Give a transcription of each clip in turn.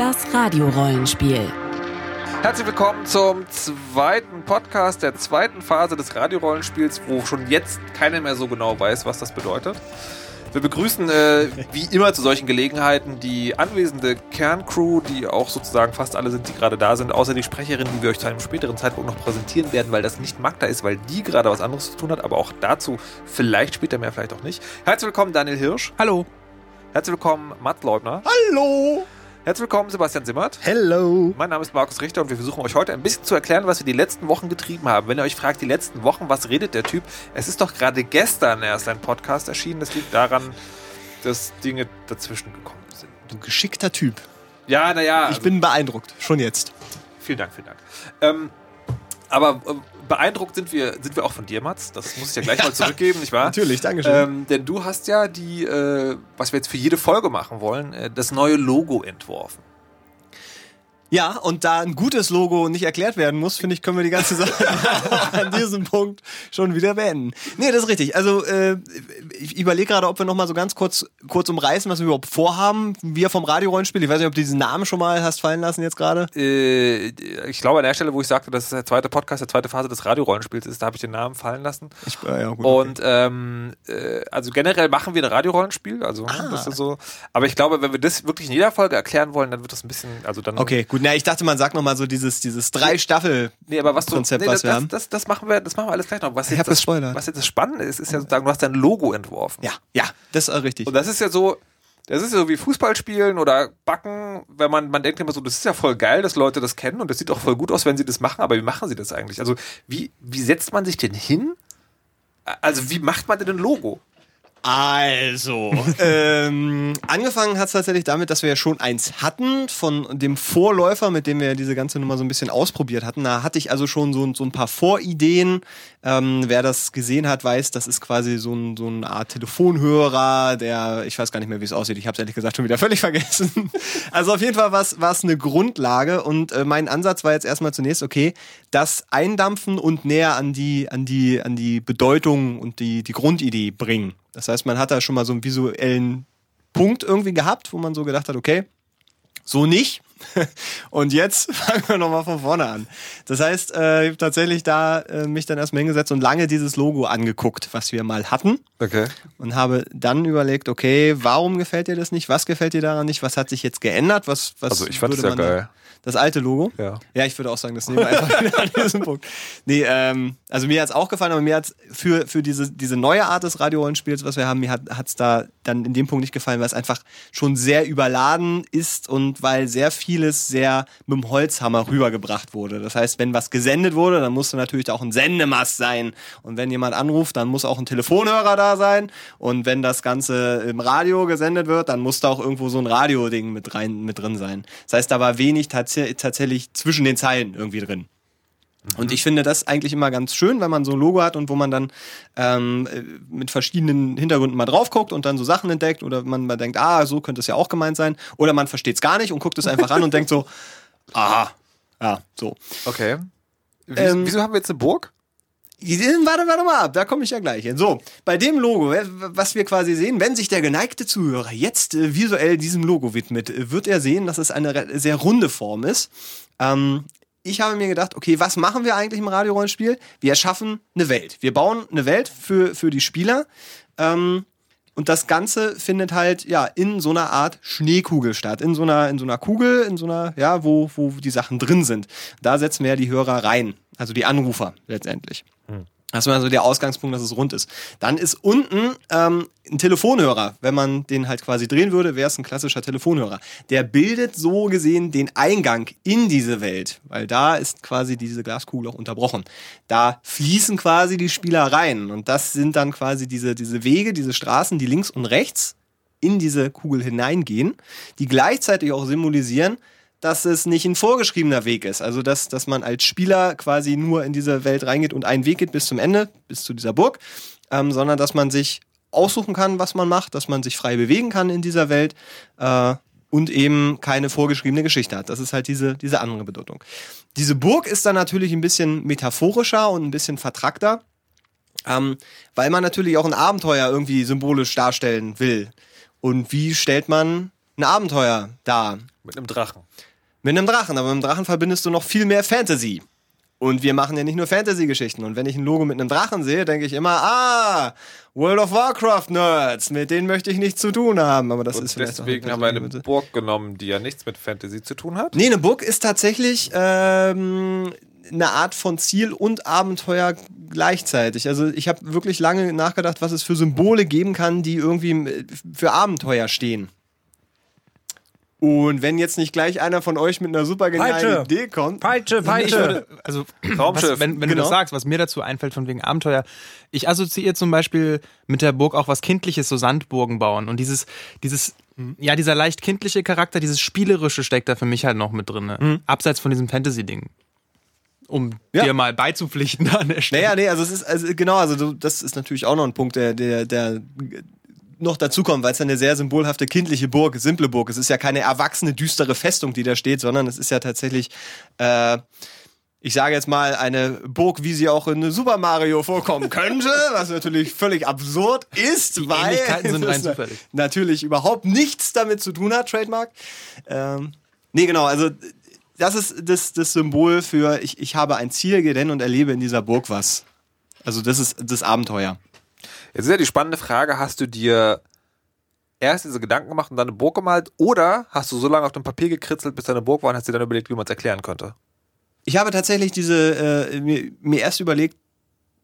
Das Radiorollenspiel. Herzlich willkommen zum zweiten Podcast der zweiten Phase des Radiorollenspiels, wo schon jetzt keiner mehr so genau weiß, was das bedeutet. Wir begrüßen äh, wie immer zu solchen Gelegenheiten die anwesende Kerncrew, die auch sozusagen fast alle sind, die gerade da sind, außer die Sprecherin, die wir euch zu einem späteren Zeitpunkt noch präsentieren werden, weil das nicht Magda ist, weil die gerade was anderes zu tun hat, aber auch dazu vielleicht später mehr, vielleicht auch nicht. Herzlich willkommen Daniel Hirsch. Hallo. Herzlich willkommen Matt Leubner. Hallo. Herzlich willkommen Sebastian Simmert. Hello. Mein Name ist Markus Richter und wir versuchen euch heute ein bisschen zu erklären, was wir die letzten Wochen getrieben haben. Wenn ihr euch fragt, die letzten Wochen, was redet der Typ? Es ist doch gerade gestern erst ein Podcast erschienen. Das liegt daran, dass Dinge dazwischen gekommen sind. Du geschickter Typ. Ja, naja. Ich bin beeindruckt. Schon jetzt. Vielen Dank, vielen Dank. Ähm, aber äh, beeindruckt sind wir, sind wir auch von dir, Mats. Das muss ich ja gleich mal zurückgeben, nicht wahr? Natürlich, danke schön. Ähm, denn du hast ja die, äh, was wir jetzt für jede Folge machen wollen, äh, das neue Logo entworfen. Ja, und da ein gutes Logo nicht erklärt werden muss, finde ich, können wir die ganze Sache an diesem Punkt schon wieder beenden. Nee, das ist richtig. Also äh, ich überlege gerade, ob wir noch mal so ganz kurz kurz umreißen, was wir überhaupt vorhaben. Wir vom Radiorollenspiel. Ich weiß nicht, ob du diesen Namen schon mal hast fallen lassen jetzt gerade. Äh, ich glaube an der Stelle, wo ich sagte, dass es der zweite Podcast, der zweite Phase des Radiorollenspiels ist, da habe ich den Namen fallen lassen. Ich, äh, ja, gut, und ähm, äh, also generell machen wir ein Radiorollenspiel, also Ah. das ist so. Aber ich glaube, wenn wir das wirklich in jeder Folge erklären wollen, dann wird das ein bisschen, also dann. Okay, gut. Na, ich dachte, man sagt noch mal so dieses dieses drei Staffel. Nee, aber was du, Konzept, nee, was das, wir haben. Das, das, machen wir, das machen wir alles gleich noch. Was Ich jetzt hab das, gespoilert. was jetzt das Spannende ist, ist ja sozusagen, du hast dein Logo entworfen. Ja, ja, das ist richtig. Und das ist ja so, das ist ja so wie Fußball spielen oder Backen, wenn man, man denkt immer so, das ist ja voll geil, dass Leute das kennen und das sieht auch voll gut aus, wenn sie das machen, aber wie machen sie das eigentlich? Also, wie, wie setzt man sich denn hin? Also, wie macht man denn ein Logo? Also, ähm, angefangen hat es tatsächlich damit, dass wir ja schon eins hatten von dem Vorläufer, mit dem wir diese ganze Nummer so ein bisschen ausprobiert hatten. Da hatte ich also schon so, so ein paar Vorideen. Ähm, wer das gesehen hat, weiß, das ist quasi so, ein, so eine Art Telefonhörer, der, ich weiß gar nicht mehr, wie es aussieht. Ich habe es ehrlich gesagt schon wieder völlig vergessen. Also auf jeden Fall war es eine Grundlage und äh, mein Ansatz war jetzt erstmal zunächst, okay, das eindampfen und näher an die, an die, an die Bedeutung und die, die Grundidee bringen. Das heißt, man hat da schon mal so einen visuellen Punkt irgendwie gehabt, wo man so gedacht hat, okay, so nicht. Und jetzt fangen wir nochmal von vorne an. Das heißt, äh, ich habe tatsächlich da äh, mich dann erstmal hingesetzt und lange dieses Logo angeguckt, was wir mal hatten. Okay. Und habe dann überlegt, okay, warum gefällt dir das nicht? Was gefällt dir daran nicht? Was hat sich jetzt geändert? Was, was Also, ich fand es ja geil. Das alte Logo? Ja. Ja, ich würde auch sagen, das nehmen wir einfach wieder an diesem Punkt. Nee, ähm, also mir hat's auch gefallen, aber mir hat's für, für diese, diese neue Art des Radio-Rollenspiels, was wir haben, mir hat hat's da dann in dem Punkt nicht gefallen, weil es einfach schon sehr überladen ist und weil sehr vieles sehr mit dem Holzhammer rübergebracht wurde. Das heißt, wenn was gesendet wurde, dann musste natürlich auch ein Sendemast sein. Und wenn jemand anruft, dann muss auch ein Telefonhörer da sein. Und wenn das Ganze im Radio gesendet wird, dann muss da auch irgendwo so ein Radio-Ding mit rein, mit drin sein. Das heißt, da war wenig tats tatsächlich zwischen den Zeilen irgendwie drin. Und ich finde das eigentlich immer ganz schön, wenn man so ein Logo hat und wo man dann ähm, äh, mit verschiedenen Hintergründen mal drauf guckt und dann so Sachen entdeckt oder man mal denkt, ah, so könnte es ja auch gemeint sein. Oder man versteht es gar nicht und guckt es einfach an und denkt so, aha, ja, so. Okay. Wie, Ähm, wieso haben wir jetzt eine Burg? Warte, warte mal ab, da komme ich ja gleich hin. So, bei dem Logo, äh, was wir quasi sehen, wenn sich der geneigte Zuhörer jetzt äh, visuell diesem Logo widmet, äh, wird er sehen, dass es eine sehr runde Form ist. Ähm, ich habe mir gedacht, okay, was machen wir eigentlich im Radiorollenspiel? Wir erschaffen eine Welt. Wir bauen eine Welt für, für die Spieler. Ähm, und das Ganze findet halt ja in so einer Art Schneekugel statt. In so einer, in so einer Kugel, in so einer, ja, wo, wo die Sachen drin sind. Da setzen wir ja die Hörer rein. Also die Anrufer letztendlich. Das ist mal so der Ausgangspunkt, dass es rund ist. Dann ist unten ähm, ein Telefonhörer. Wenn man den halt quasi drehen würde, wäre es ein klassischer Telefonhörer. Der bildet so gesehen den Eingang in diese Welt, weil da ist quasi diese Glaskugel auch unterbrochen. Da fließen quasi die Spieler rein und das sind dann quasi diese, diese Wege, diese Straßen, die links und rechts in diese Kugel hineingehen, die gleichzeitig auch symbolisieren, dass es nicht ein vorgeschriebener Weg ist. Also, dass, dass man als Spieler quasi nur in diese Welt reingeht und einen Weg geht bis zum Ende, bis zu dieser Burg, ähm, sondern dass man sich aussuchen kann, was man macht, dass man sich frei bewegen kann in dieser Welt äh, und eben keine vorgeschriebene Geschichte hat. Das ist halt diese, diese andere Bedeutung. Diese Burg ist dann natürlich ein bisschen metaphorischer und ein bisschen vertrackter, ähm, weil man natürlich auch ein Abenteuer irgendwie symbolisch darstellen will. Und wie stellt man ein Abenteuer dar? Mit einem Drachen. Mit einem Drachen, aber mit einem Drachen verbindest du noch viel mehr Fantasy. Und wir machen ja nicht nur Fantasy-Geschichten. Und wenn ich ein Logo mit einem Drachen sehe, denke ich immer, ah, World of Warcraft-Nerds, mit denen möchte ich nichts zu tun haben. Aber das Und ist vielleicht auch deswegen haben wir eine Burg genommen, die ja nichts mit Fantasy zu tun hat. Nee, eine Burg ist tatsächlich ähm, eine Art von Ziel und Abenteuer gleichzeitig. Also ich habe wirklich lange nachgedacht, was es für Symbole geben kann, die irgendwie äh, für Abenteuer stehen. Und wenn jetzt nicht gleich einer von euch mit einer super genialen Peitsche. Idee kommt, Peitsche, Peitsche. Also, Raumschiff. was, wenn, wenn Genau. du das sagst, was mir dazu einfällt von wegen Abenteuer, ich assoziiere zum Beispiel mit der Burg auch was Kindliches, so Sandburgen bauen. Und dieses, dieses, ja, dieser leicht kindliche Charakter, dieses Spielerische steckt da für mich halt noch mit drin. Ne? Abseits von diesem Fantasy-Ding. Um Ja. dir mal beizupflichten an der Stelle. Naja, nee, also es ist, also genau, also du, das ist natürlich auch noch ein Punkt, der, der, der noch dazukommt, weil es eine sehr symbolhafte kindliche Burg, simple Burg. Es ist ja keine erwachsene, düstere Festung, die da steht, sondern es ist ja tatsächlich, äh, ich sage jetzt mal, eine Burg, wie sie auch in Super Mario vorkommen könnte, was natürlich völlig absurd ist, Die weil es natürlich überhaupt nichts damit zu tun hat, Trademark. Ähm, nee, genau, also das ist das, das Symbol für, ich, ich habe ein Ziel gedenn und erlebe in dieser Burg was. Also das ist das Abenteuer. Jetzt ist ja die spannende Frage, hast du dir erst diese Gedanken gemacht und dann eine Burg gemalt oder hast du so lange auf dem Papier gekritzelt, bis deine Burg war und hast dir dann überlegt, wie man es erklären könnte? Ich habe tatsächlich diese, äh, mir, mir erst überlegt,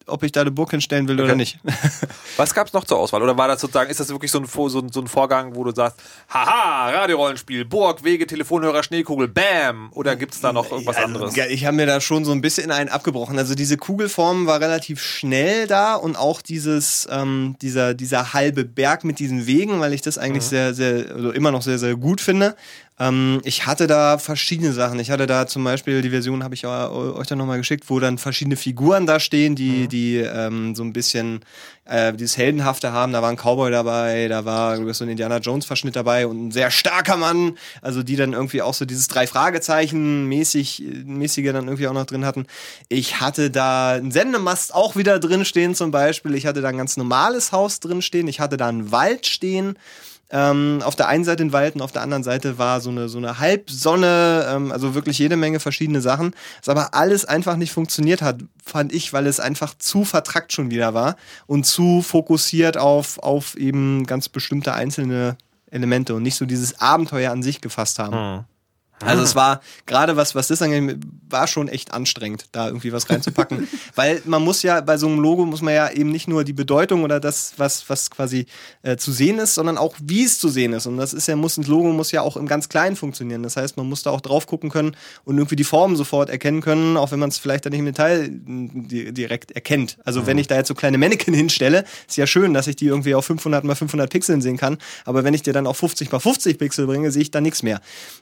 ob ich da eine Burg hinstellen will oder Okay. nicht. Was gab es noch zur Auswahl? Oder war das sozusagen, ist das wirklich so ein, so ein, so ein Vorgang, wo du sagst, haha, Radiorollenspiel, Burg, Wege, Telefonhörer, Schneekugel, bam? Oder gibt es da noch irgendwas Also, anderes? ja, Ich habe mir da schon so ein bisschen einen abgebrochen. Also diese Kugelform war relativ schnell da und auch dieses, ähm, dieser, dieser halbe Berg mit diesen Wegen, weil ich das eigentlich sehr, sehr, also immer noch sehr, sehr gut finde. Ähm, ich hatte da verschiedene Sachen. Ich hatte da zum Beispiel, die Version habe ich euch dann nochmal geschickt, wo dann verschiedene Figuren da stehen, die, die ähm, so ein bisschen äh, dieses Heldenhafte haben. Da war ein Cowboy dabei, da war so ein Indiana Jones Verschnitt dabei und ein sehr starker Mann, also die dann irgendwie auch so dieses drei Fragezeichen mäßig mäßige dann irgendwie auch noch drin hatten. Ich hatte da einen Sendemast auch wieder drin stehen zum Beispiel. Ich hatte da ein ganz normales Haus drin stehen. Ich hatte da einen Wald stehen. Ähm, auf der einen Seite den Wald und auf der anderen Seite war so eine, so eine Halbsonne, ähm, also wirklich jede Menge verschiedene Sachen. Was aber alles einfach nicht funktioniert hat, fand ich, weil es einfach zu vertrackt schon wieder war und zu fokussiert auf, auf eben ganz bestimmte einzelne Elemente und nicht so dieses Abenteuer an sich gefasst haben. Also es war gerade was, was das angeht, war schon echt anstrengend, da irgendwie was reinzupacken. Weil man muss ja, bei so einem Logo muss man ja eben nicht nur die Bedeutung oder das, was, was quasi äh, zu sehen ist, sondern auch wie es zu sehen ist. Und das ist ja, muss, ein Logo muss ja auch im ganz Kleinen funktionieren. Das heißt, man muss da auch drauf gucken können und irgendwie die Formen sofort erkennen können, auch wenn man es vielleicht dann nicht im Detail mm, di- direkt erkennt. Also wenn ich da jetzt so kleine Mannequin hinstelle, ist ja schön, dass ich die irgendwie auf 500 mal 500 Pixeln sehen kann. Aber wenn ich dir dann auf 50 mal 50 Pixel bringe, sehe ich da nichts mehr.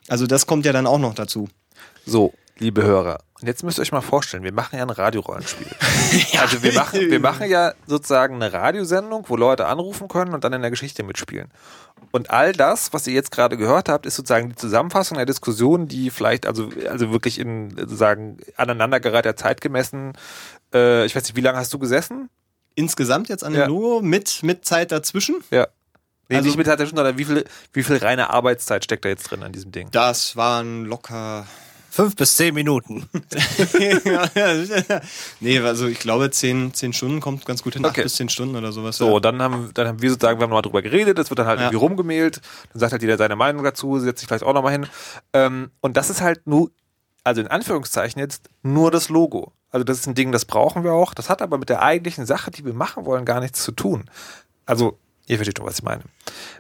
Also das kommt ja dann auch noch dazu. So, liebe Hörer, und jetzt müsst ihr euch mal vorstellen, wir machen ja ein Radiorollenspiel. also wir machen, wir machen ja sozusagen eine Radiosendung, wo Leute anrufen können und dann in der Geschichte mitspielen. Und all das, was ihr jetzt gerade gehört habt, ist sozusagen die Zusammenfassung der Diskussion, die vielleicht also, also wirklich in sozusagen aneinandergereihter Zeit gemessen, äh, ich weiß nicht, wie lange hast du gesessen? Insgesamt jetzt an dem Ja. Logo mit, mit Zeit dazwischen? Ja. Nee, Also- nicht mit tatsächlich, sondern wie viel, wie viel reine Arbeitszeit steckt da jetzt drin an diesem Ding? Das waren locker. Fünf bis zehn Minuten. nee, also ich glaube, zehn, zehn Stunden kommt ganz gut hin. Okay. Acht bis zehn Stunden oder sowas. So, ja. dann haben, dann haben wir sozusagen, wir haben nochmal drüber geredet, es wird dann halt Ja. irgendwie rumgemailt, dann sagt halt jeder seine Meinung dazu, setzt sich vielleicht auch nochmal hin. Ähm, und das ist halt nur, also in Anführungszeichen jetzt, nur das Logo. Also das ist ein Ding, das brauchen wir auch. Das hat aber mit der eigentlichen Sache, die wir machen wollen, gar nichts zu tun. Also, ihr versteht doch, was ich meine.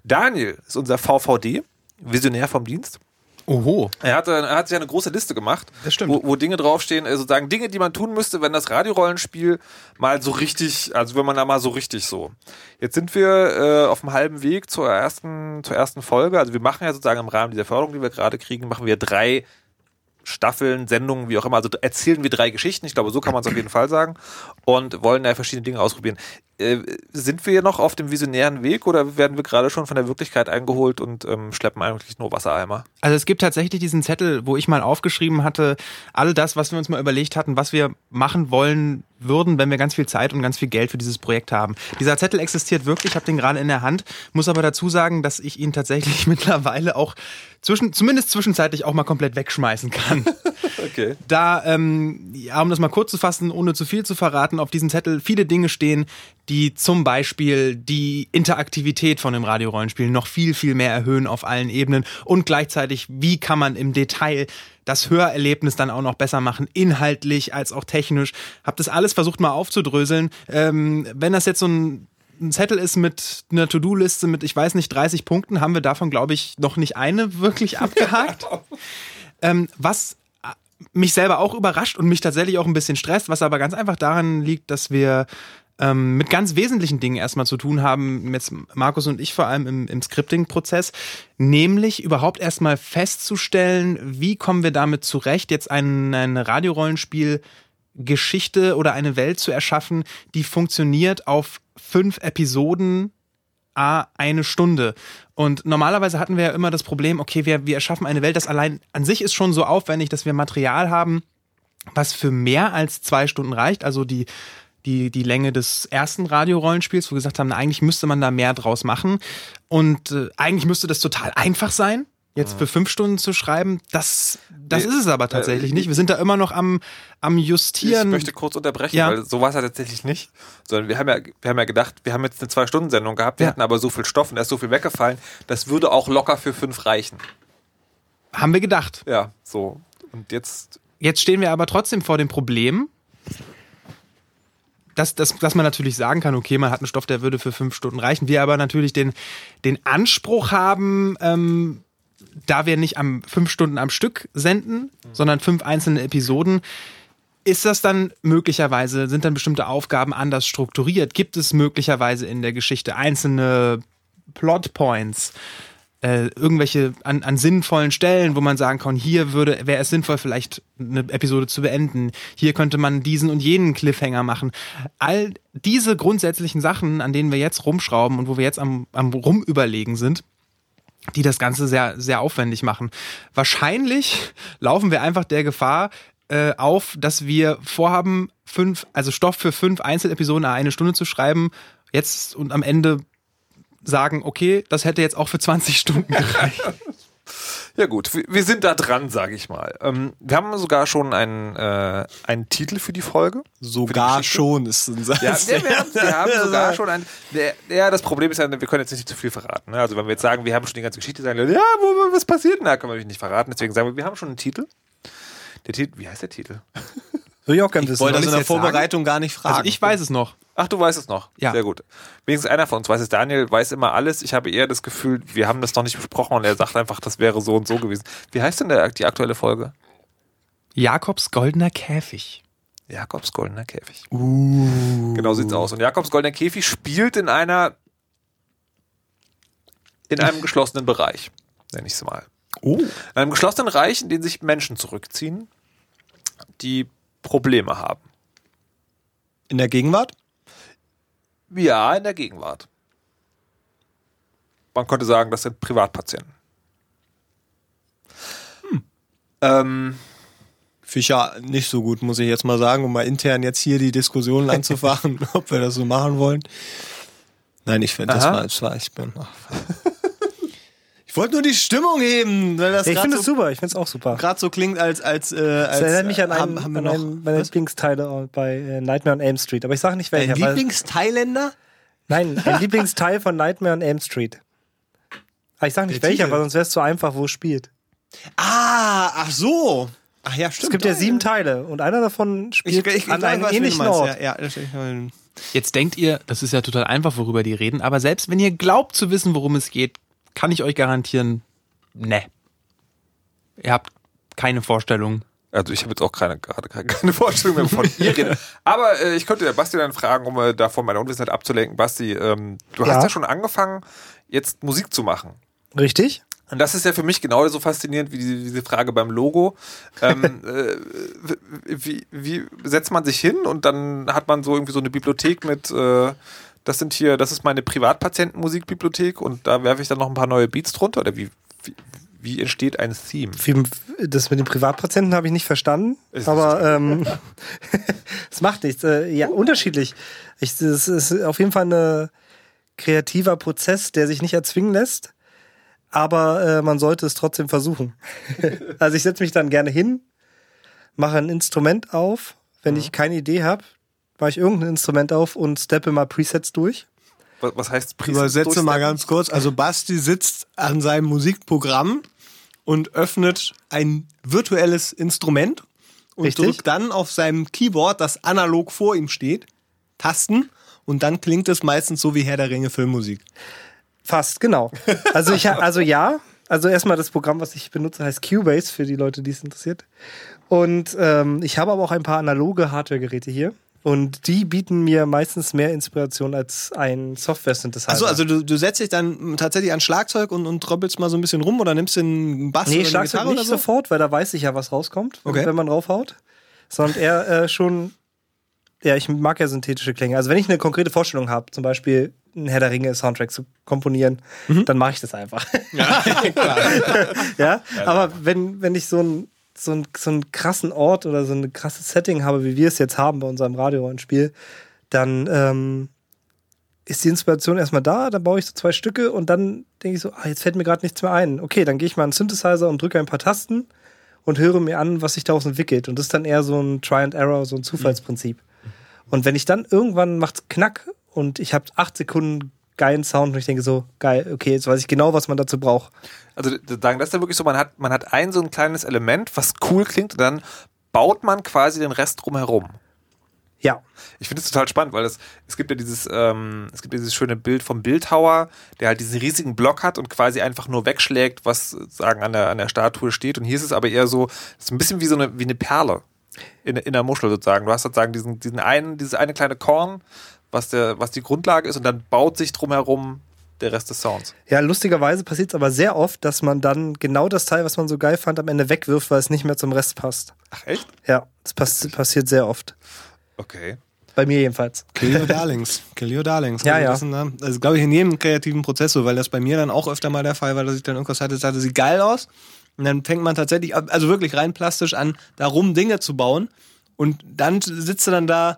Daniel ist unser VVD, Visionär vom Dienst. Oho. Er, hatte, er hat sich eine große Liste gemacht, Das stimmt. Wo, wo Dinge draufstehen, äh, sozusagen Dinge, die man tun müsste, wenn das Radiorollenspiel mal so richtig, also wenn man da mal so richtig so. Jetzt sind wir äh, auf dem halben Weg zur ersten, zur ersten Folge. Also wir machen ja sozusagen im Rahmen dieser Förderung, die wir gerade kriegen, machen wir drei Staffeln, Sendungen, wie auch immer. Also erzählen wir drei Geschichten, ich glaube, so kann man es auf jeden Fall sagen. Und wollen da verschiedene Dinge ausprobieren. Äh, sind wir noch auf dem visionären Weg oder werden wir gerade schon von der Wirklichkeit eingeholt und ähm, schleppen eigentlich nur Wassereimer? Also es gibt tatsächlich diesen Zettel, wo ich mal aufgeschrieben hatte, all das, was wir uns mal überlegt hatten, was wir machen wollen würden, wenn wir ganz viel Zeit und ganz viel Geld für dieses Projekt haben. Dieser Zettel existiert wirklich, ich habe den gerade in der Hand, muss aber dazu sagen, dass ich ihn tatsächlich mittlerweile auch zwischen, zumindest zwischenzeitlich auch mal komplett wegschmeißen kann. Okay. Da, ähm, ja, um das mal kurz zu fassen, ohne zu viel zu verraten, auf diesem Zettel viele Dinge stehen, die zum Beispiel die Interaktivität von dem Radiorollenspiel noch viel, viel mehr erhöhen auf allen Ebenen und gleichzeitig, wie kann man im Detail das Hörerlebnis dann auch noch besser machen, inhaltlich als auch technisch. Hab das alles versucht mal aufzudröseln. Ähm, wenn das jetzt so ein ein Zettel ist mit einer To-Do-Liste mit, ich weiß nicht, 30 Punkten, haben wir davon, glaube ich, noch nicht eine wirklich abgehakt. ähm, was mich selber auch überrascht und mich tatsächlich auch ein bisschen stresst, was aber ganz einfach daran liegt, dass wir ähm, mit ganz wesentlichen Dingen erstmal zu tun haben, jetzt Markus und ich vor allem im, im Scripting-Prozess, nämlich überhaupt erstmal festzustellen, wie kommen wir damit zurecht, jetzt ein, ein Radiorollenspiel Geschichte oder eine Welt zu erschaffen, die funktioniert auf fünf Episoden a eine Stunde. Und normalerweise hatten wir ja immer das Problem, okay, wir, wir erschaffen eine Welt, das allein an sich ist schon so aufwendig, dass wir Material haben, was für mehr als zwei Stunden reicht. Also die, die, die Länge des ersten Radiorollenspiels, wo wir gesagt haben, na, eigentlich müsste man da mehr draus machen. Und äh, eigentlich müsste das total einfach sein jetzt für fünf Stunden zu schreiben, das, das Nee, ist es aber tatsächlich nicht. Wir sind da immer noch am, am Ich Justieren. möchte kurz unterbrechen, Ja. weil so war es ja tatsächlich nicht. Sondern wir haben ja, wir haben ja gedacht, wir haben jetzt eine Zwei-Stunden-Sendung gehabt, wir Ja. hatten aber so viel Stoff und da ist so viel weggefallen, das würde auch locker für fünf reichen. haben wir gedacht. Ja, so. Und jetzt, Jetzt stehen wir aber trotzdem vor dem Problem, dass, dass, dass man natürlich sagen kann, okay, man hat einen Stoff, der würde für fünf Stunden reichen. Wir aber natürlich den, den Anspruch haben, ähm, da wir nicht am fünf Stunden am Stück senden, sondern fünf einzelne Episoden, ist das dann möglicherweise, sind dann bestimmte Aufgaben anders strukturiert? Gibt es möglicherweise in der Geschichte einzelne Plotpoints, äh, irgendwelche an, an sinnvollen Stellen, wo man sagen kann, hier würde, wäre es sinnvoll, vielleicht eine Episode zu beenden. Hier könnte man diesen und jenen Cliffhanger machen. All diese grundsätzlichen Sachen, an denen wir jetzt rumschrauben und wo wir jetzt am, am Rumüberlegen sind, die das Ganze sehr, sehr aufwendig machen. Wahrscheinlich laufen wir einfach der Gefahr äh, auf, dass wir vorhaben, fünf, also Stoff für fünf Einzelepisoden eine Stunde zu schreiben, jetzt und am Ende sagen, okay, das hätte jetzt auch für 20 Stunden gereicht. ja gut, wir, sind da dran, sage ich mal. Ähm, wir haben sogar schon einen, äh, einen Titel für die Folge. Sogar Geschichte? schon ist ein Satz. Ja, wir, wir, haben, wir haben sogar schon ein. Der, ja, das Problem ist ja, wir können jetzt nicht zu viel verraten. Ne? Also, wenn wir jetzt sagen, wir haben schon die ganze Geschichte, sagen, Leute, ja, wo, was passiert? Na, können wir natürlich nicht verraten. Deswegen sagen wir, wir haben schon einen Titel. Der Titel, wie heißt der Titel? Würde ich auch gerne Ich wissen. wollte Soll das in der Vorbereitung gar nicht fragen. Also ich weiß es noch. Ach, du weißt es noch. Ja. Sehr gut. Wenigstens einer von uns weiß es. Daniel weiß immer alles. Ich habe eher das Gefühl, wir haben das noch nicht besprochen und er sagt einfach, das wäre so und so gewesen. Wie heißt denn der, die aktuelle Folge? Jakobs goldener Käfig. Jakobs goldener Käfig. Genau sieht's aus. Und Jakobs goldener Käfig spielt in einer in einem geschlossenen Bereich, nenne ich es mal. Oh. In einem geschlossenen Bereich, in den sich Menschen zurückziehen, die Probleme haben. In der Gegenwart? Ja, in der Gegenwart. Man könnte sagen, das sind Privatpatienten. Ähm, Fischer nicht so gut, muss ich jetzt mal sagen, um mal intern jetzt hier die Diskussion anzufachen, ob wir das so machen wollen. Nein, ich finde, das Aha. war, das war, ich bin, ach, ich wollte nur die Stimmung heben, weil das ich finde gerade es so, super, ich finde es auch super. grad so klingt, als, als, äh, als Das erinnert mich an äh, einen, haben, haben wir an noch, einen meiner? Lieblingsteile bei äh, Nightmare on Elm Street. Aber ich sage nicht welcher. Weil, Lieblings-Thailänder? nein, ein Lieblingsteil von Nightmare on Elm Street. Aber ich sage nicht Der welcher, Titel. weil sonst wäre es zu einfach, wo es spielt. Ah, ach so. Ach ja, Es stimmt. gibt ja sieben Teile und einer davon spielt ich, ich, an ich einem wen du ähnlichen. Ort. Ja, ja, das, Jetzt denkt ihr, das ist ja total einfach, worüber die reden, aber selbst wenn ihr glaubt zu wissen, worum es geht, kann ich euch garantieren, ne. Ihr habt keine Vorstellung. also ich habe jetzt auch keine, gerade keine, keine Vorstellung mehr von ihr reden. Aber äh, ich könnte ja Basti dann fragen, um äh, davon meine Unwissenheit abzulenken. Basti, ähm, du Ja. hast ja schon angefangen, jetzt Musik zu machen. Richtig? Und das ist ja für mich genau so faszinierend wie diese, diese Frage beim Logo. ähm, äh, wie, wie setzt man sich hin und dann hat man so irgendwie so eine Bibliothek mit, äh, das sind hier, das ist meine Privatpatientenmusikbibliothek und da werfe ich dann noch ein paar neue Beats drunter oder wie, wie, Wie entsteht ein Theme? Das mit den Privatpatienten habe ich nicht verstanden, aber ähm, es macht nichts. Äh, ja, unterschiedlich. Ich, es ist auf jeden Fall ein kreativer Prozess, der sich nicht erzwingen lässt, aber äh, man sollte es trotzdem versuchen. also ich setze mich dann gerne hin, mache ein Instrument auf. Wenn ich keine Idee habe, mache ich irgendein Instrument auf und steppe mal Presets durch. Was, was heißt Presets Übersetze mal ganz kurz. Also Basti sitzt an seinem Musikprogramm und öffnet ein virtuelles Instrument und Richtig. drückt dann auf seinem Keyboard, das analog vor ihm steht, Tasten und dann klingt es meistens so wie Herr der Ringe Filmmusik. Fast, genau. Also ich also ja, also erstmal das Programm, was ich benutze, heißt Cubase für die Leute, die es interessiert. Und ähm, ich habe aber auch ein paar analoge Hardware-Geräte hier. Und die bieten mir meistens mehr Inspiration als ein Software-Synthesizer. Also, also du, du setzt dich dann tatsächlich an Schlagzeug und, und tröppelst mal so ein bisschen rum oder nimmst den Bass nee, oder Schlagzeug Gitarre nicht oder so? sofort, weil da weiß ich ja, was rauskommt, Okay. wenn man draufhaut. Sondern eher äh, schon, ja, ich mag ja synthetische Klänge. Also wenn ich eine konkrete Vorstellung habe, zum Beispiel einen Herr der Ringe-Soundtrack zu komponieren, dann mache ich das einfach. Ja, aber wenn, wenn ich so einen so einen- so einen krassen Ort oder so ein krasses Setting habe, wie wir es jetzt haben bei unserem Radiorollenspiel, dann ähm, ist die Inspiration erstmal da, dann baue ich so zwei Stücke und dann denke ich so, ah, jetzt fällt mir gerade nichts mehr ein. Okay, dann gehe ich mal an den Synthesizer und drücke ein paar Tasten und höre mir an, was sich daraus entwickelt. Und das ist dann eher so ein Try and Error, so ein Zufallsprinzip. Und wenn ich dann irgendwann macht's knack und ich habe acht Sekunden geilen Sound und ich denke so, geil, okay, jetzt weiß ich genau, was man dazu braucht. Also sagen, das ist ja wirklich so, man hat, man hat ein so ein kleines Element, was cool klingt, und dann baut man quasi den Rest drumherum. Ja. Ich finde es total spannend, weil es, es gibt ja dieses, ähm, es gibt dieses schöne Bild vom Bildhauer, der halt diesen riesigen Block hat und quasi einfach nur wegschlägt, was sagen an der, an der Statue steht. Und hier ist es aber eher so, es ist ein bisschen wie so eine, wie eine Perle in, in der Muschel sozusagen. Du hast sozusagen diesen, diesen einen, dieses eine kleine Korn, was der, was die Grundlage ist, und dann baut sich drumherum der Rest des Sounds. Ja, lustigerweise passiert es aber sehr oft, dass man dann genau das Teil, was man so geil fand, am Ende wegwirft, weil es nicht mehr zum Rest passt. Ach echt? Ja, das pass passiert sehr oft. Okay. Bei mir jedenfalls. Kill your darlings. Kill your darlings. Ja, Also ja. Das, ist, ne, also glaube ich in jedem kreativen Prozess so, weil das bei mir dann auch öfter mal der Fall war, dass ich dann irgendwas hatte, das hatte, sieht geil aus. Und dann fängt man tatsächlich, also wirklich rein plastisch an, darum Dinge zu bauen. Und dann sitzt du dann da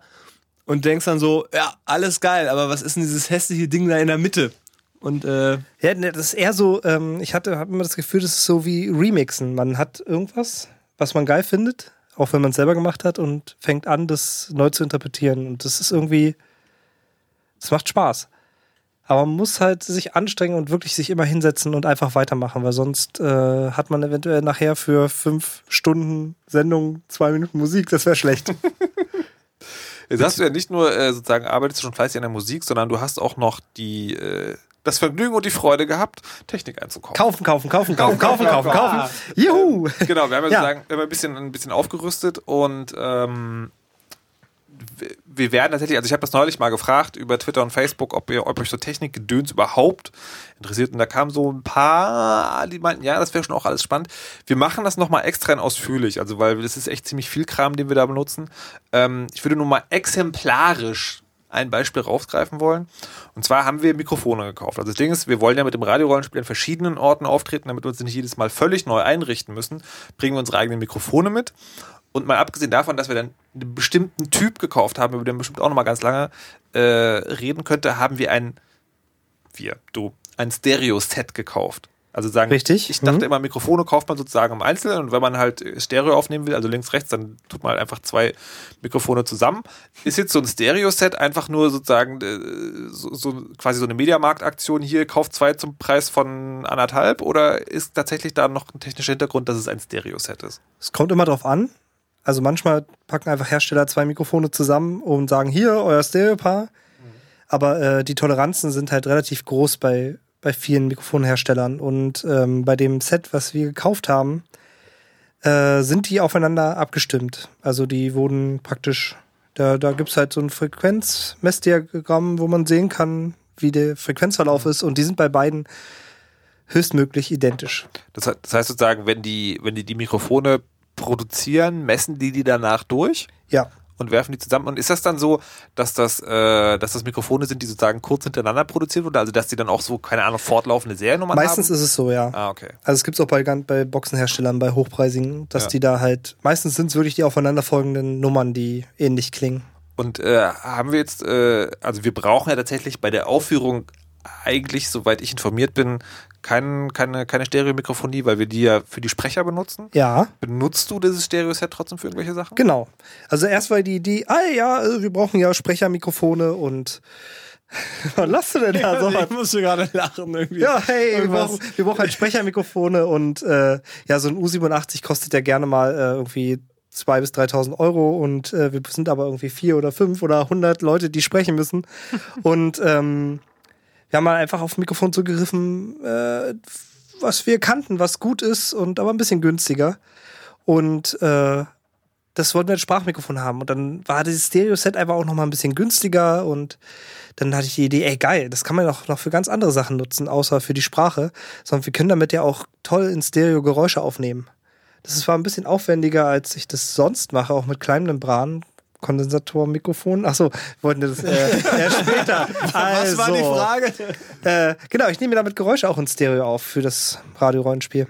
und denkst dann so, ja, alles geil, aber was ist denn dieses hässliche Ding da in der Mitte? Und äh, Ja, ne, das ist eher so, ähm, ich hatte habe immer das Gefühl, das ist so wie Remixen. Man hat irgendwas, was man geil findet, auch wenn man es selber gemacht hat und fängt an, das neu zu interpretieren. Und das ist irgendwie, das macht Spaß. Aber man muss halt sich anstrengen und wirklich sich immer hinsetzen und einfach weitermachen, weil sonst äh, hat man eventuell nachher für fünf Stunden Sendung zwei Minuten Musik. Das wäre schlecht. Jetzt hast du ja nicht nur äh, sozusagen arbeitest du schon fleißig an der Musik, sondern du hast auch noch die äh, das Vergnügen und die Freude gehabt, Technik einzukaufen. kaufen, kaufen, kaufen, kaufen, kaufen, kaufen, kaufen. Juhu! Genau, wir haben ja, Ja. sozusagen wir haben ein bisschen ein bisschen aufgerüstet und ähm, wir- werden tatsächlich, also ich habe das neulich mal gefragt über Twitter und Facebook, ob ihr ob euch so Technikgedöns überhaupt interessiert und da kamen so ein paar, die meinten, ja, das wäre schon auch alles spannend. Wir machen das nochmal extra in ausführlich, also weil das ist echt ziemlich viel Kram, den wir da benutzen. Ähm, ich würde nur mal exemplarisch ein Beispiel rausgreifen wollen. Und zwar haben wir Mikrofone gekauft. Also das Ding ist, wir wollen ja mit dem Radiorollenspiel an verschiedenen Orten auftreten, damit wir uns nicht jedes Mal völlig neu einrichten müssen, bringen wir unsere eigenen Mikrofone mit. Und mal abgesehen davon, dass wir dann einen bestimmten Typ gekauft haben, über den bestimmt auch noch mal ganz lange äh, reden könnte, haben wir ein, wir, du, ein Stereo-Set gekauft. Also sagen, Richtig. ich dachte Mhm. immer, Mikrofone kauft man sozusagen im Einzelnen und wenn man halt äh, Stereo aufnehmen will, also links, rechts, dann tut man halt einfach zwei Mikrofone zusammen. Ist jetzt so ein Stereo-Set einfach nur sozusagen äh, so, so quasi so eine Mediamarkt-Aktion hier, kauft zwei zum Preis von anderthalb oder ist tatsächlich da noch ein technischer Hintergrund, dass es ein Stereo-Set ist? Es kommt immer drauf an. Also manchmal packen einfach Hersteller zwei Mikrofone zusammen und sagen, hier, euer Stereopaar. Aber äh, die Toleranzen sind halt relativ groß bei, bei vielen Mikrofonherstellern. Und ähm, bei dem Set, was wir gekauft haben, äh, sind die aufeinander abgestimmt. Also die wurden praktisch, da, da gibt es halt so ein Frequenzmessdiagramm, wo man sehen kann, wie der Frequenzverlauf ist. Und die sind bei beiden höchstmöglich identisch. Das, das heißt sozusagen, wenn die, wenn die die Mikrofone produzieren, messen die die danach durch? Ja. Und werfen die zusammen. Und ist das dann so, dass das, äh, dass das Mikrofone sind, die sozusagen kurz hintereinander produziert wurden? Also dass die dann auch so, keine Ahnung, fortlaufende Seriennummern Meistens haben? ist es so, ja. Ah, okay. Also es gibt es auch bei, bei Boxenherstellern, bei hochpreisigen, dass Ja. die da halt, meistens sind es wirklich die aufeinanderfolgenden Nummern, die ähnlich klingen. Und äh, haben wir jetzt, äh, also wir brauchen ja tatsächlich bei der Aufführung eigentlich, soweit ich informiert bin, kein, keine, keine Stereomikrofonie, weil wir die ja für die Sprecher benutzen. Ja, Benutzt du dieses Stereo-Set trotzdem für irgendwelche Sachen? genau. Also erst war die Idee, ah ja, äh, wir brauchen ja Sprechermikrofone und was lachst du denn da so? ich musste gerade lachen irgendwie. Ja, hey, wir brauchen, wir brauchen halt Sprechermikrofone und äh, ja, so ein U87 kostet ja gerne mal äh, irgendwie 2.000 bis 3.000 Euro und äh, wir sind aber irgendwie vier oder fünf oder 100 Leute, die sprechen müssen. und ähm, wir haben mal einfach auf Mikrofon zugegriffen, äh, was wir kannten, was gut ist und aber ein bisschen günstiger. Und äh, das wollten wir als Sprachmikrofon haben. Und dann war dieses Stereo-Set einfach auch noch mal ein bisschen günstiger und dann hatte ich die Idee, ey geil, das kann man auch noch für ganz andere Sachen nutzen, außer für die Sprache, sondern wir können damit ja auch toll in Stereo Geräusche aufnehmen. Das war ein bisschen aufwendiger, als ich das sonst mache, auch mit kleinen Membranen. Kondensator, Mikrofon. Achso, wir wollten das äh, erst später. Also, Was war die Frage? Äh, genau, ich nehme damit Geräusche auch in Stereo auf für das Radiorollenspiel.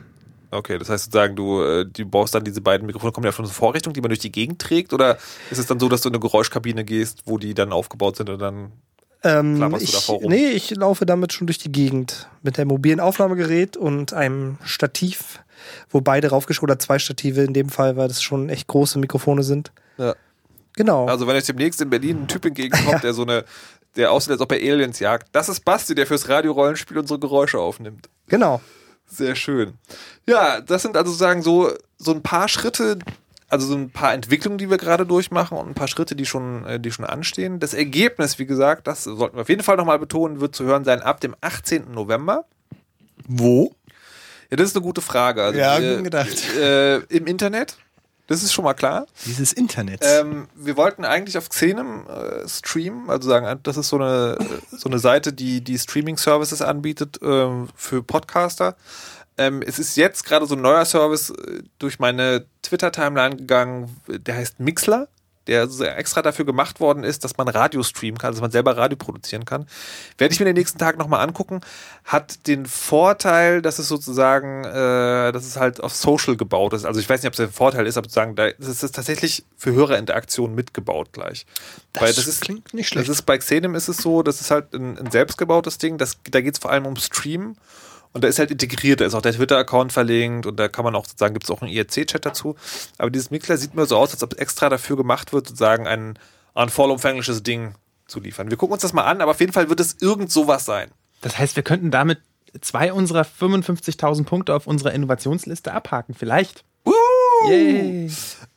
Okay, das heißt sozusagen, du, äh, du baust dann diese beiden Mikrofone, kommen ja von so Vorrichtung, die man durch die Gegend trägt? Oder ist es dann so, dass du in eine Geräuschkabine gehst, wo die dann aufgebaut sind und dann. Ähm, Klapperst du ich, davor rum? nee, ich laufe damit schon durch die Gegend mit einem mobilen Aufnahmegerät und einem Stativ, wo beide raufgeschoben oder zwei Stative in dem Fall, weil das schon echt große Mikrofone sind. Ja. Genau. Also, wenn euch demnächst in Berlin ein Typ entgegenkommt, der so eine. Der aussieht, als ob er Aliens jagt. Das ist Basti, der fürs Radiorollenspiel unsere Geräusche aufnimmt. genau. Sehr schön. Ja, das sind also sozusagen so, so ein paar Schritte, also so ein paar Entwicklungen, die wir gerade durchmachen und ein paar Schritte, die schon, äh, die schon anstehen. Das Ergebnis, wie gesagt, das sollten wir auf jeden Fall nochmal betonen, wird zu hören sein ab dem 18. November. Wo? Ja, das ist eine gute Frage. Also, Ja, wir, gut gedacht. Äh, Im Internet. Das ist schon mal klar. Dieses Internet. Ähm, wir wollten eigentlich auf Xenem äh, streamen, also sagen, das ist so eine, äh, so eine Seite, die die Streaming-Services anbietet ähm, für Podcaster. Ähm, es ist jetzt gerade so ein neuer Service äh, durch meine Twitter-Timeline gegangen, der heißt Mixler, der extra dafür gemacht worden ist, dass man Radio streamen kann, dass man selber Radio produzieren kann. Werde ich mir den nächsten Tag nochmal angucken. Hat den Vorteil, dass es sozusagen, äh, dass es halt auf Social gebaut ist. Also ich weiß nicht, ob es ein Vorteil ist, aber sozusagen, da ist tatsächlich für Hörerinteraktion mitgebaut gleich. Weil das ist, klingt nicht das schlecht. ist bei Xenem ist es so, das ist halt ein, ein selbstgebautes Ding. Das, da geht es vor allem um Streamen. Und da ist halt integriert, da ist auch der Twitter-Account verlinkt und da kann man auch sozusagen, gibt es auch einen IRC-Chat dazu. Aber dieses Mixler sieht mir so aus, als ob es extra dafür gemacht wird, sozusagen ein, ein vollumfängliches Ding zu liefern. Wir gucken uns das mal an, aber auf jeden Fall wird es irgend sowas sein. Das heißt, wir könnten damit zwei unserer 55.000 Punkte auf unserer Innovationsliste abhaken. Vielleicht. Yay.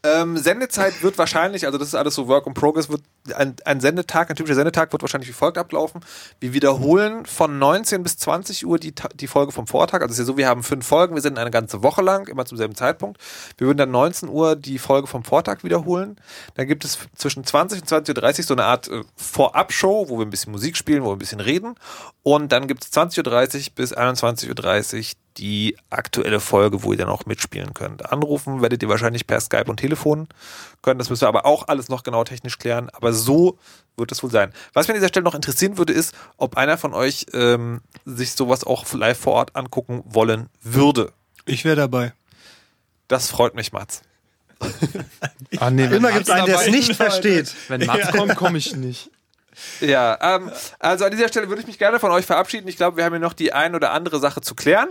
Ähm, Sendezeit wird wahrscheinlich, also das ist alles so Work in Progress, wird ein, ein Sendetag, ein typischer Sendetag wird wahrscheinlich wie folgt ablaufen. Wir wiederholen von 19 bis 20 Uhr die, die Folge vom Vortag. Also es ist ja so, wir haben fünf Folgen, wir sind eine ganze Woche lang, immer zum selben Zeitpunkt. Wir würden dann 19 Uhr die Folge vom Vortag wiederholen. Dann gibt es zwischen 20 und 20.30 Uhr so eine Art äh, Vorab-Show, wo wir ein bisschen Musik spielen, wo wir ein bisschen reden. Und dann gibt es 20.30 Uhr bis 21.30 Uhr die aktuelle Folge, wo ihr dann auch mitspielen könnt. Anrufen werdet ihr wahrscheinlich per Skype und Telefon können. Das müssen wir aber auch alles noch genau technisch klären. Aber so wird es wohl sein. Was mich an dieser Stelle noch interessieren würde, ist, ob einer von euch ähm, sich sowas auch live vor Ort angucken wollen würde. Ich wäre dabei. Das freut mich, Mats. Ah, nee, Immer gibt es einen, der es nicht versteht. Wenn Mats kommt, komme ich nicht. Ja, ähm, also an dieser Stelle würde ich mich gerne von euch verabschieden. Ich glaube, wir haben hier noch die ein oder andere Sache zu klären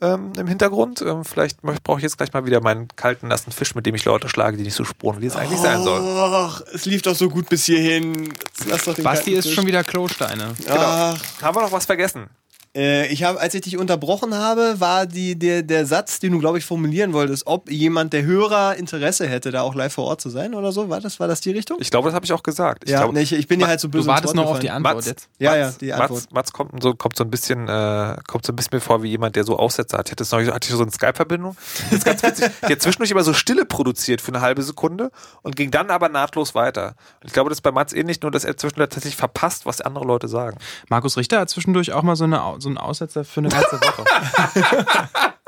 ähm, im Hintergrund. Ähm, vielleicht brauche ich jetzt gleich mal wieder meinen kalten, nassen Fisch, mit dem ich Leute schlage, die nicht so spuren, wie es eigentlich sein soll. Ach, es lief doch so gut bis hierhin. Lass doch den Basti ist Fisch. schon wieder Klosteine. Ach, Haben wir noch was vergessen? Äh, ich habe, als ich dich unterbrochen habe, war die, der, der Satz, den du, glaube ich, formulieren wolltest, ob jemand, der Hörer, Interesse hätte, da auch live vor Ort zu sein oder so. War das, war das die Richtung? Ich glaube, das habe ich auch gesagt. Ich ja, glaube, nee, ich, ich bin ja halt so böse. Du wartest noch auf die gefallen. Antwort Mats, jetzt. Ja, Mats, ja, die Antwort. Mats, Mats kommt, so, kommt so ein bisschen, äh, kommt so ein bisschen mir vor wie jemand, der so Aussätze hat. Ich hatte, das neulich, hatte ich so eine Skype-Verbindung. Das ist ganz witzig. Die hat zwischendurch immer so Stille produziert für eine halbe Sekunde und ging dann aber nahtlos weiter. Und ich glaube, das ist bei Mats ähnlich, nur dass er zwischendurch tatsächlich verpasst, was andere Leute sagen. Markus Richter hat zwischendurch auch mal so, eine, so einen Aussetzer für eine ganze Woche.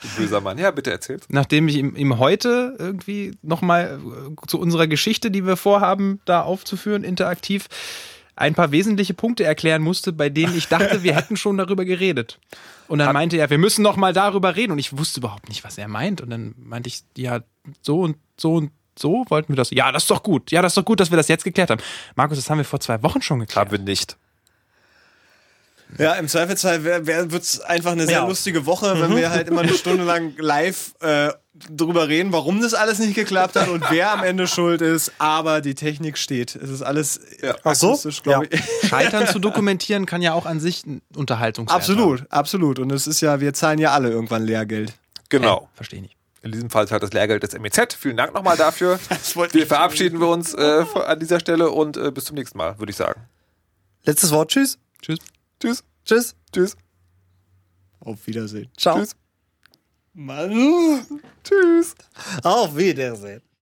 Du böser Mann. Ja, bitte erzählt. nachdem ich ihm, ihm heute irgendwie nochmal zu unserer Geschichte, die wir vorhaben, da aufzuführen, interaktiv, ein paar wesentliche Punkte erklären musste, bei denen ich dachte, wir hätten schon darüber geredet. Und dann meinte er, wir müssen noch mal darüber reden. Und ich wusste überhaupt nicht, was er meint. Und dann meinte ich, ja, so und so und so wollten wir das. Ja, das ist doch gut. Ja, das ist doch gut, dass wir das jetzt geklärt haben. Markus, das haben wir vor zwei Wochen schon geklärt. Haben wir nicht. Ja, im Zweifelsfall wird es einfach eine sehr Ja. lustige Woche, wenn wir halt immer eine Stunde lang live äh, drüber reden, warum das alles nicht geklappt hat und wer am Ende schuld ist. Aber die Technik steht. Es ist alles ja. Ach so? ich. Scheitern zu dokumentieren kann ja auch an sich ein Unterhaltungswert Absolut, absolut. Und es ist ja, wir zahlen ja alle irgendwann Lehrgeld. Genau. haben. Verstehe nicht. In diesem Fall zahlt das Lehrgeld des MEZ. Vielen Dank nochmal dafür. Wir verabschieden wir uns äh, an dieser Stelle und äh, bis zum nächsten Mal, würde ich sagen. Letztes Wort. Tschüss. Tschüss. Tschüss. Tschüss. Tschüss. Auf Wiedersehen. Ciao. Tschüss. Mann. Tschüss. Auf Wiedersehen.